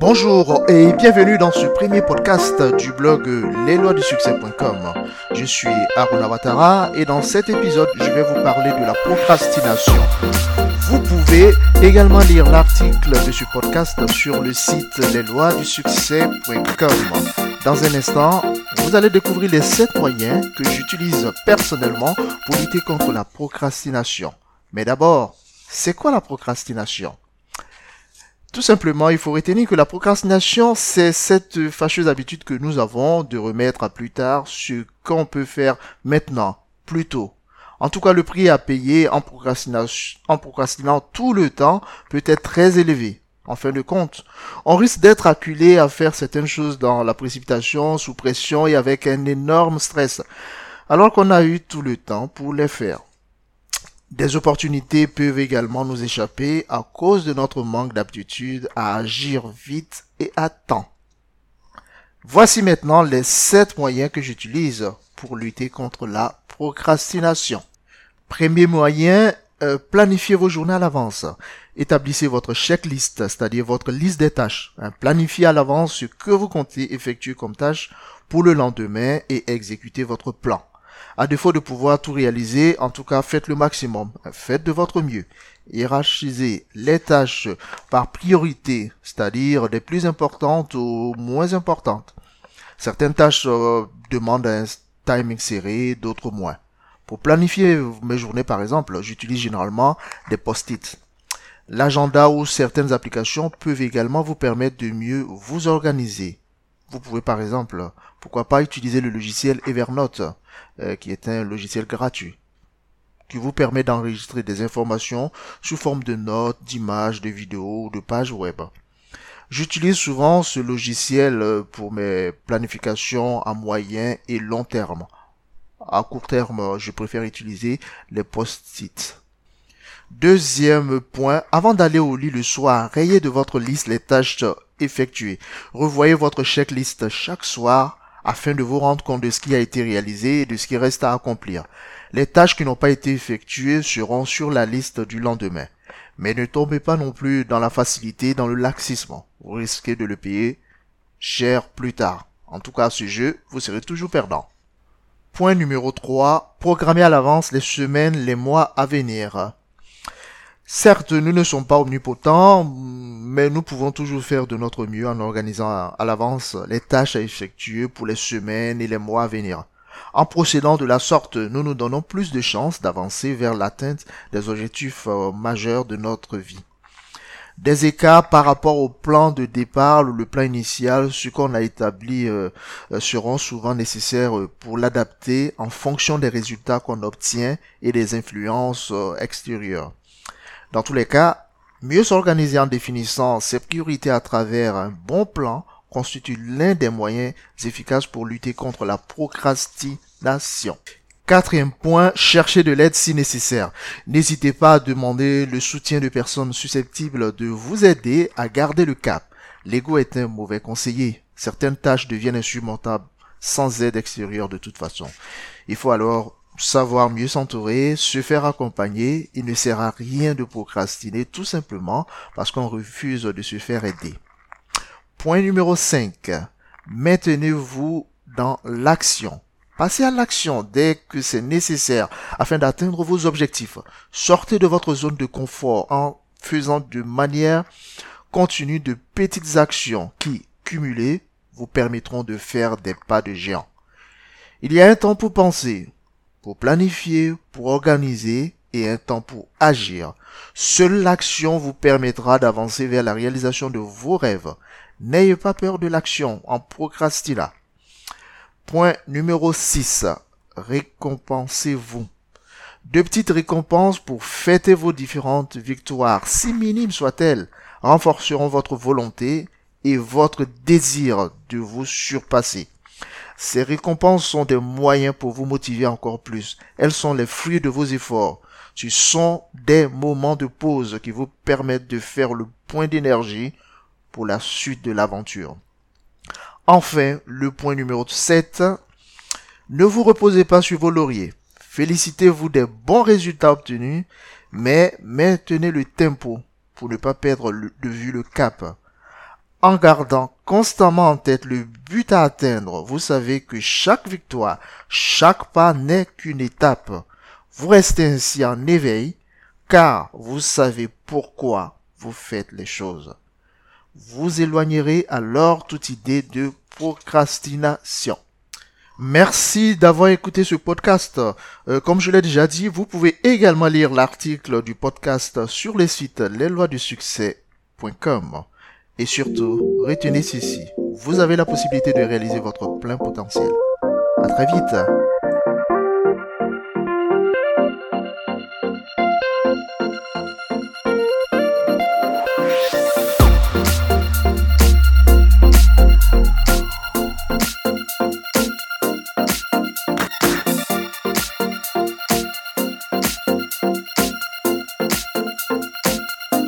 Bonjour et bienvenue dans ce premier podcast du blog lesloisdusuccès.com. Je suis Aruna Watara et dans cet épisode, je vais vous parler de la procrastination. Vous pouvez également lire l'article de ce podcast sur le site lesloisdusuccès.com. Dans un instant, vous allez découvrir les 7 moyens que j'utilise personnellement pour lutter contre la procrastination. Mais d'abord, c'est quoi la procrastination? Tout simplement, il faut retenir que la procrastination, c'est cette fâcheuse habitude que nous avons de remettre à plus tard ce qu'on peut faire maintenant, plus tôt. En tout cas, le prix à payer en, procrastinant tout le temps peut être très élevé. En fin de compte, on risque d'être acculé à faire certaines choses dans la précipitation, sous pression et avec un énorme stress, alors qu'on a eu tout le temps pour les faire. Des opportunités peuvent également nous échapper à cause de notre manque d'aptitude à agir vite et à temps. Voici maintenant les 7 moyens que j'utilise pour lutter contre la procrastination. Premier moyen, euh, planifiez vos journées à l'avance. Établissez votre checklist, c'est-à-dire votre liste des tâches. Hein, planifiez à l'avance ce que vous comptez effectuer comme tâche pour le lendemain et exécutez votre plan. À défaut de pouvoir tout réaliser, en tout cas, faites le maximum. Faites de votre mieux. Hiérarchisez les tâches par priorité, c'est-à-dire des plus importantes aux moins importantes. Certaines tâches euh, demandent un timing serré, d'autres moins. Pour planifier mes journées, par exemple, j'utilise généralement des post-it. L'agenda ou certaines applications peuvent également vous permettre de mieux vous organiser. Vous pouvez par exemple, pourquoi pas utiliser le logiciel Evernote, euh, qui est un logiciel gratuit, qui vous permet d'enregistrer des informations sous forme de notes, d'images, de vidéos ou de pages web. J'utilise souvent ce logiciel euh, pour mes planifications à moyen et long terme. À court terme, je préfère utiliser les post-it. Deuxième point, avant d'aller au lit le soir, rayez de votre liste les tâches effectuées. Revoyez votre checklist chaque soir afin de vous rendre compte de ce qui a été réalisé et de ce qui reste à accomplir. Les tâches qui n'ont pas été effectuées seront sur la liste du lendemain. Mais ne tombez pas non plus dans la facilité, dans le laxisme. Vous risquez de le payer cher plus tard. En tout cas, ce jeu, vous serez toujours perdant. Point numéro 3. Programmez à l'avance les semaines, les mois à venir. Certes, nous ne sommes pas omnipotents, mais nous pouvons toujours faire de notre mieux en organisant à l'avance les tâches à effectuer pour les semaines et les mois à venir. En procédant de la sorte, nous nous donnons plus de chances d'avancer vers l'atteinte des objectifs euh, majeurs de notre vie. Des écarts par rapport au plan de départ ou le plan initial, ce qu'on a établi euh, euh, seront souvent nécessaires pour l'adapter en fonction des résultats qu'on obtient et des influences extérieures. Dans tous les cas, mieux s'organiser en définissant ses priorités à travers un bon plan constitue l'un des moyens efficaces pour lutter contre la procrastination. Quatrième point, chercher de l'aide si nécessaire. N'hésitez pas à demander le soutien de personnes susceptibles de vous aider à garder le cap. L'ego est un mauvais conseiller. Certaines tâches deviennent insurmontables sans aide extérieure de toute façon. Il faut alors savoir mieux s'entourer, se faire accompagner, il ne sert à rien de procrastiner tout simplement parce qu'on refuse de se faire aider. Point numéro 5. Maintenez-vous dans l'action. Passez à l'action dès que c'est nécessaire afin d'atteindre vos objectifs. Sortez de votre zone de confort en faisant de manière continue de petites actions qui, cumulées, vous permettront de faire des pas de géant. Il y a un temps pour penser, pour planifier, pour organiser et un temps pour agir. Seule l'action vous permettra d'avancer vers la réalisation de vos rêves. N'ayez pas peur de l'action en procrastinant. Point numéro 6. Récompensez-vous. De petites récompenses pour fêter vos différentes victoires, si minimes soient-elles, renforceront votre volonté et votre désir de vous surpasser. Ces récompenses sont des moyens pour vous motiver encore plus. Elles sont les fruits de vos efforts. Ce sont des moments de pause qui vous permettent de faire le point d'énergie pour la suite de l'aventure. Enfin, le point numéro 7. Ne vous reposez pas sur vos lauriers. Félicitez-vous des bons résultats obtenus, mais maintenez le tempo pour ne pas perdre de vue le cap. En gardant constamment en tête le but à atteindre, vous savez que chaque victoire, chaque pas n'est qu'une étape. Vous restez ainsi en éveil, car vous savez pourquoi vous faites les choses. Vous éloignerez alors toute idée de procrastination. Merci d'avoir écouté ce podcast. Euh, comme je l'ai déjà dit, vous pouvez également lire l'article du podcast sur le site lesloisdusuccès.com. Et surtout, retenez ceci, vous avez la possibilité de réaliser votre plein potentiel. À très vite